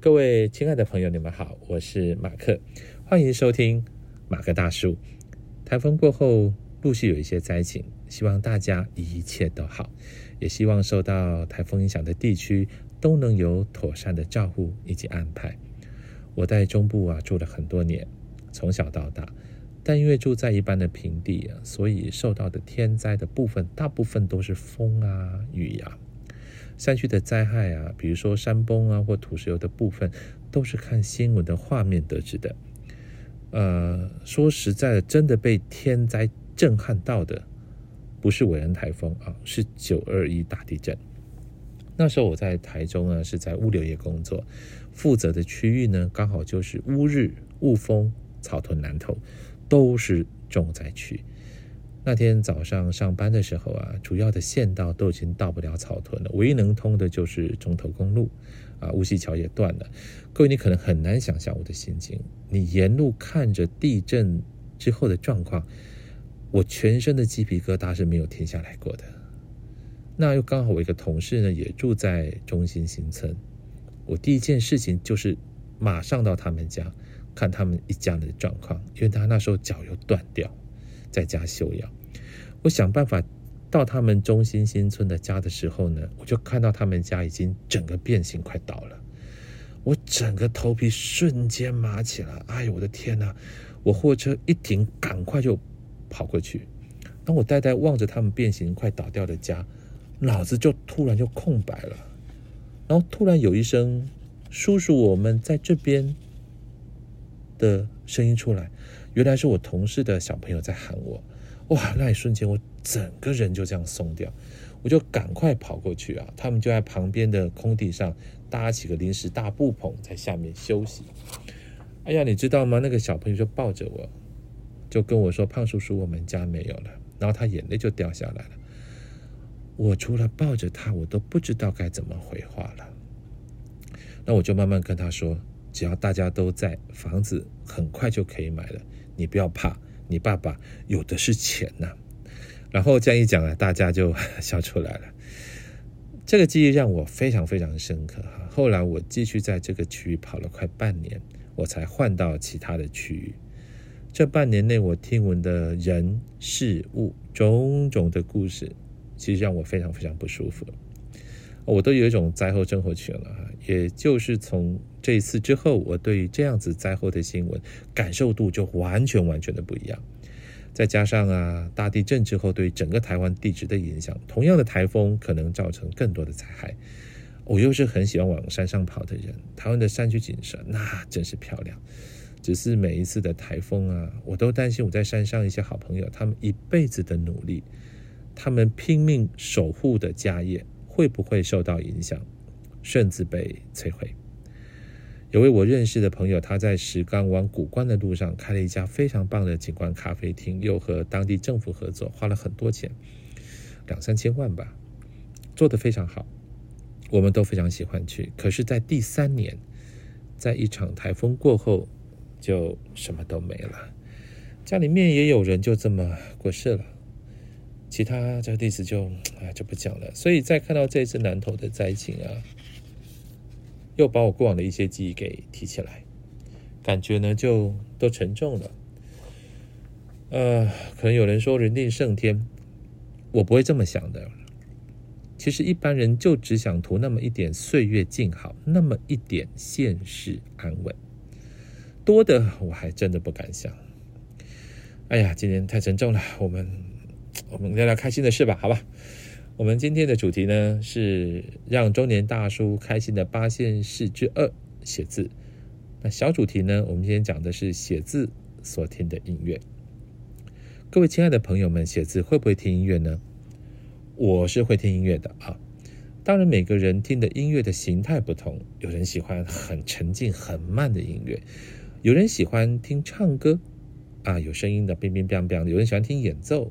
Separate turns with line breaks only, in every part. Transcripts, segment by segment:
各位亲爱的朋友，你们好，我是马克，欢迎收听马克大叔。台风过后，陆续有一些灾情，希望大家一切都好，也希望受到台风影响的地区都能有妥善的照顾以及安排。我在中部啊住了很多年，从小到大，但因为住在一般的平地啊，所以受到的天灾的部分，大部分都是风啊、雨呀。山区的灾害啊，比如说山崩啊或土石流的部分，都是看新闻的画面得知的。呃，说实在的，真的被天灾震撼到的，不是韦恩台风啊，是九二一大地震。那时候我在台中啊，是在物流业工作，负责的区域呢，刚好就是乌日、雾峰、草屯、南投，都是重灾区。那天早上上班的时候啊，主要的县道都已经到不了草屯了，唯一能通的就是中投公路，啊，乌溪桥也断了。各位，你可能很难想象我的心情。你沿路看着地震之后的状况，我全身的鸡皮疙瘩是没有停下来过的。那又刚好我一个同事呢，也住在中心新村，我第一件事情就是马上到他们家看他们一家的状况，因为他那时候脚又断掉，在家休养。我想办法到他们中心新村的家的时候呢，我就看到他们家已经整个变形，快倒了。我整个头皮瞬间麻起来，哎呦我的天哪！我货车一停，赶快就跑过去。当我呆呆望着他们变形快倒掉的家，脑子就突然就空白了。然后突然有一声“叔叔，我们在这边”的声音出来，原来是我同事的小朋友在喊我。哇！那一瞬间，我整个人就这样松掉，我就赶快跑过去啊！他们就在旁边的空地上搭起个临时大布棚，在下面休息。哎呀，你知道吗？那个小朋友就抱着我，就跟我说：“胖叔叔，我们家没有了。”然后他眼泪就掉下来了。我除了抱着他，我都不知道该怎么回话了。那我就慢慢跟他说：“只要大家都在，房子很快就可以买了，你不要怕。”你爸爸有的是钱呐，然后这样一讲啊，大家就 笑出来了。这个记忆让我非常非常深刻哈。后来我继续在这个区域跑了快半年，我才换到其他的区域。这半年内，我听闻的人事物种种的故事，其实让我非常非常不舒服。我都有一种灾后症候群了。也就是从这一次之后，我对这样子灾后的新闻感受度就完全完全的不一样。再加上啊，大地震之后对整个台湾地质的影响，同样的台风可能造成更多的灾害。我又是很喜欢往山上跑的人，台湾的山区景色那真是漂亮。只是每一次的台风啊，我都担心我在山上一些好朋友，他们一辈子的努力，他们拼命守护的家业会不会受到影响？甚至被摧毁。有位我认识的朋友，他在石冈往古关的路上开了一家非常棒的景观咖啡厅，又和当地政府合作，花了很多钱，两三千万吧，做得非常好，我们都非常喜欢去。可是，在第三年，在一场台风过后，就什么都没了，家里面也有人就这么过世了。其他这个例子就啊就不讲了。所以再看到这次南投的灾情啊。又把我过往的一些记忆给提起来，感觉呢就都沉重了。呃，可能有人说人定胜天，我不会这么想的。其实一般人就只想图那么一点岁月静好，那么一点现世安稳，多的我还真的不敢想。哎呀，今天太沉重了，我们我们聊聊开心的事吧，好吧？我们今天的主题呢是让中年大叔开心的八件事之二：写字。那小主题呢，我们今天讲的是写字所听的音乐。各位亲爱的朋友们，写字会不会听音乐呢？我是会听音乐的啊。当然，每个人听的音乐的形态不同，有人喜欢很沉静、很慢的音乐，有人喜欢听唱歌啊，有声音的，乒乒乓乓的，有人喜欢听演奏。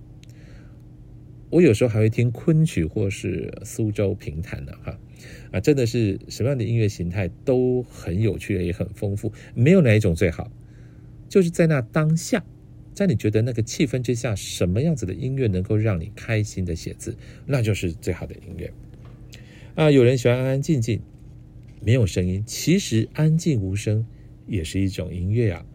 我有时候还会听昆曲或是苏州评弹的哈，啊，真的是什么样的音乐形态都很有趣，也很丰富，没有哪一种最好，就是在那当下，在你觉得那个气氛之下，什么样子的音乐能够让你开心的写字，那就是最好的音乐。啊，有人喜欢安安静静，没有声音，其实安静无声也是一种音乐啊。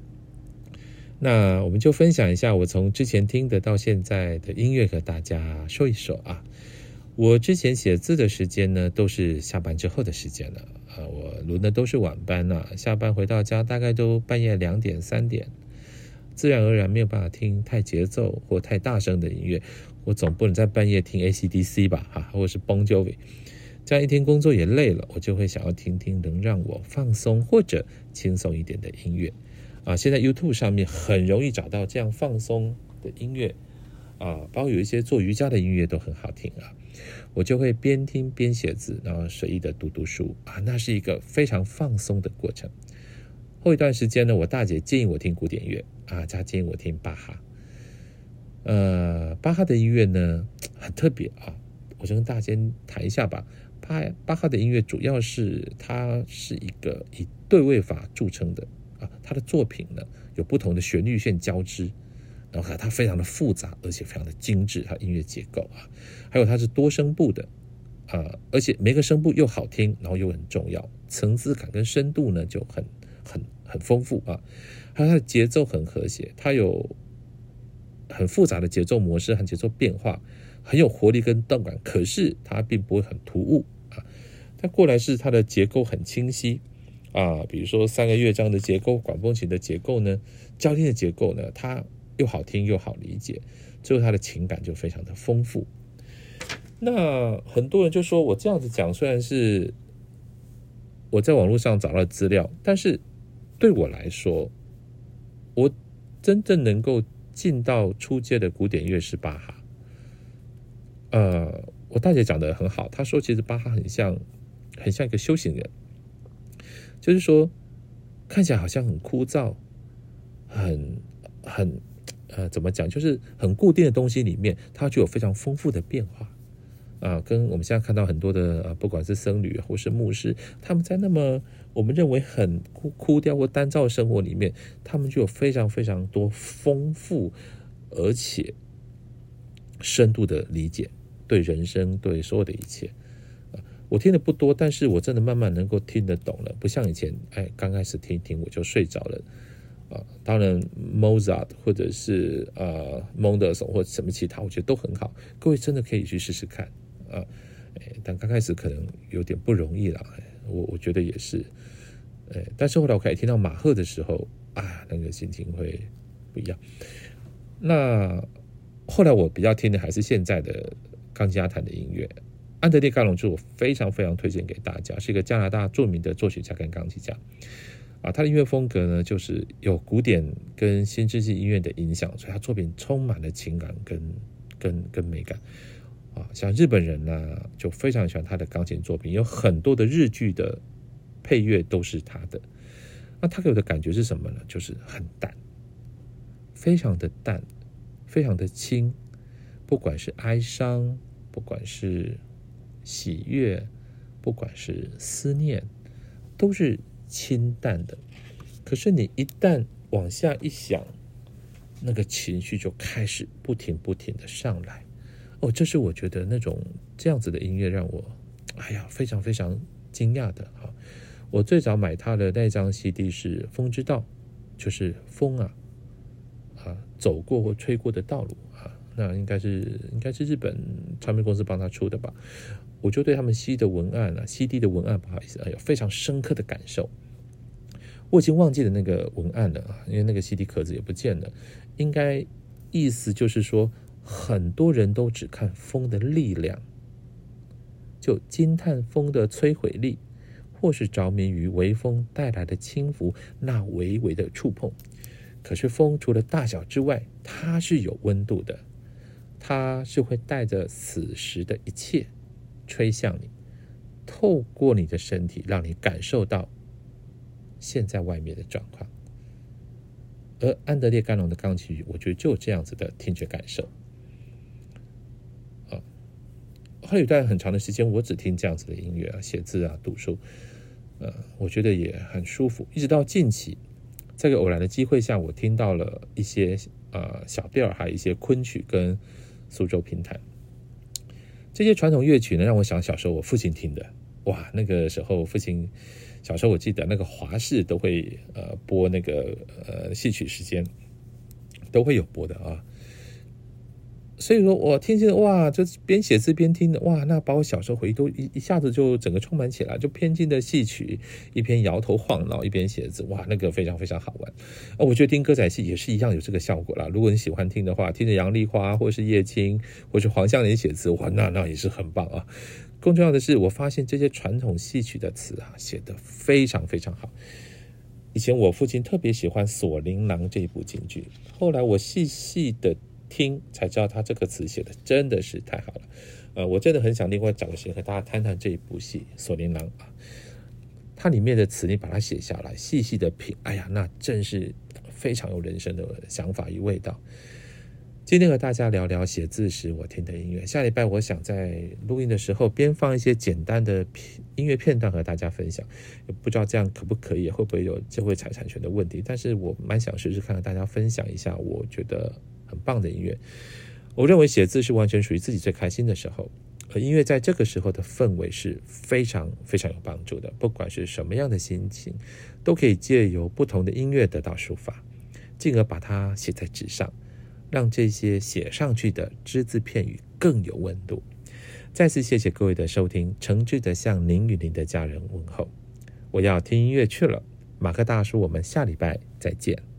那我们就分享一下我从之前听的到现在的音乐，和大家说一说啊。我之前写字的时间呢，都是下班之后的时间了啊。我轮的都是晚班呐，下班回到家大概都半夜两点三点，自然而然没有办法听太节奏或太大声的音乐。我总不能在半夜听 AC/DC 吧哈，或是 Bon Jovi。这样一天工作也累了，我就会想要听听能让我放松或者轻松一点的音乐。啊，现在 YouTube 上面很容易找到这样放松的音乐，啊，包括有一些做瑜伽的音乐都很好听啊。我就会边听边写字，然后随意的读读书啊，那是一个非常放松的过程。后一段时间呢，我大姐建议我听古典乐啊，她建议我听巴哈。呃，巴哈的音乐呢很特别啊，我就跟大家谈一下吧。巴巴哈的音乐主要是它是一个以对位法著称的。他的作品呢，有不同的旋律线交织，然后它非常的复杂，而且非常的精致，它音乐结构啊，还有它是多声部的啊，而且每个声部又好听，然后又很重要，层次感跟深度呢就很很很丰富啊，还有它的节奏很和谐，它有很复杂的节奏模式和节奏变化，很有活力跟动感，可是它并不会很突兀啊，它过来是它的结构很清晰。啊，比如说三个乐章的结构，管风琴的结构呢，交听的结构呢，它又好听又好理解，最后它的情感就非常的丰富。那很多人就说我这样子讲，虽然是我在网络上找到资料，但是对我来说，我真正能够进到初阶的古典乐是巴哈。呃，我大姐讲的很好，她说其实巴哈很像，很像一个修行人。就是说，看起来好像很枯燥，很很呃，怎么讲？就是很固定的东西里面，它就有非常丰富的变化啊。跟我们现在看到很多的，不管是僧侣或是牧师，他们在那么我们认为很枯枯掉或单调生活里面，他们就有非常非常多丰富而且深度的理解，对人生，对所有的一切。我听的不多，但是我真的慢慢能够听得懂了，不像以前，哎，刚开始听一听我就睡着了，啊，当然，Mozart 或者是呃 Mondor 算或者什么其他，我觉得都很好，各位真的可以去试试看，啊，哎，但刚开始可能有点不容易了，我我觉得也是，哎，但是后来我可以听到马赫的时候，啊，那个心情会不一样。那后来我比较听的还是现在的钢琴家弹的音乐。安德烈·盖隆是我非常非常推荐给大家，是一个加拿大著名的作曲家跟钢琴家。啊，他的音乐风格呢，就是有古典跟新世纪音乐的影响，所以他作品充满了情感跟跟跟美感。啊，像日本人呢，就非常喜欢他的钢琴作品，有很多的日剧的配乐都是他的。那他给我的感觉是什么呢？就是很淡，非常的淡，非常的轻，不管是哀伤，不管是。喜悦，不管是思念，都是清淡的。可是你一旦往下一想，那个情绪就开始不停不停的上来。哦，这是我觉得那种这样子的音乐让我，哎呀，非常非常惊讶的哈。我最早买他的那张 CD 是《风之道》，就是风啊啊走过或吹过的道路，那应该是应该是日本唱片公司帮他出的吧。我就对他们 C 的文案啊，CD 的文案，不好意思，哎有非常深刻的感受。我已经忘记了那个文案了啊，因为那个 CD 壳子也不见了。应该意思就是说，很多人都只看风的力量，就惊叹风的摧毁力，或是着迷于微风带来的轻浮那微微的触碰。可是风除了大小之外，它是有温度的，它是会带着此时的一切。吹向你，透过你的身体，让你感受到现在外面的状况。而安德烈·甘隆的钢琴曲，我觉得就这样子的听觉感受。啊，还有一段很长的时间，我只听这样子的音乐啊，写字啊，读书，呃，我觉得也很舒服。一直到近期，在个偶然的机会下，我听到了一些呃小调，还有一些昆曲跟苏州评弹。这些传统乐曲呢，让我想小时候我父亲听的哇，那个时候父亲小时候我记得那个华视都会呃播那个呃戏曲时间都会有播的啊。所以说我听见哇，就边写字边听的，哇，那把我小时候回忆都一一下子就整个充满起来，就偏静的戏曲，一边摇头晃脑一边写字，哇，那个非常非常好玩。啊，我觉得听歌仔戏也是一样有这个效果啦。如果你喜欢听的话，听着杨丽花或是叶青或是黄香莲写字，哇，那那也是很棒啊。更重要的是，我发现这些传统戏曲的词啊，写得非常非常好。以前我父亲特别喜欢《锁麟囊》这一部京剧，后来我细细的。听才知道他这个词写的真的是太好了，呃，我真的很想另外找个时间和大家谈谈这一部戏《锁麟囊》啊，它里面的词你把它写下来，细细的品，哎呀，那真是非常有人生的想法与味道。今天和大家聊聊写字时我听的音乐，下礼拜我想在录音的时候边放一些简单的音乐片段和大家分享，不知道这样可不可以，会不会有智慧财产权的问题，但是我蛮想试试看和大家分享一下，我觉得。很棒的音乐，我认为写字是完全属于自己最开心的时候，而音乐在这个时候的氛围是非常非常有帮助的。不管是什么样的心情，都可以借由不同的音乐得到抒发，进而把它写在纸上，让这些写上去的只字片语更有温度。再次谢谢各位的收听，诚挚的向您与您的家人问候。我要听音乐去了，马克大叔，我们下礼拜再见。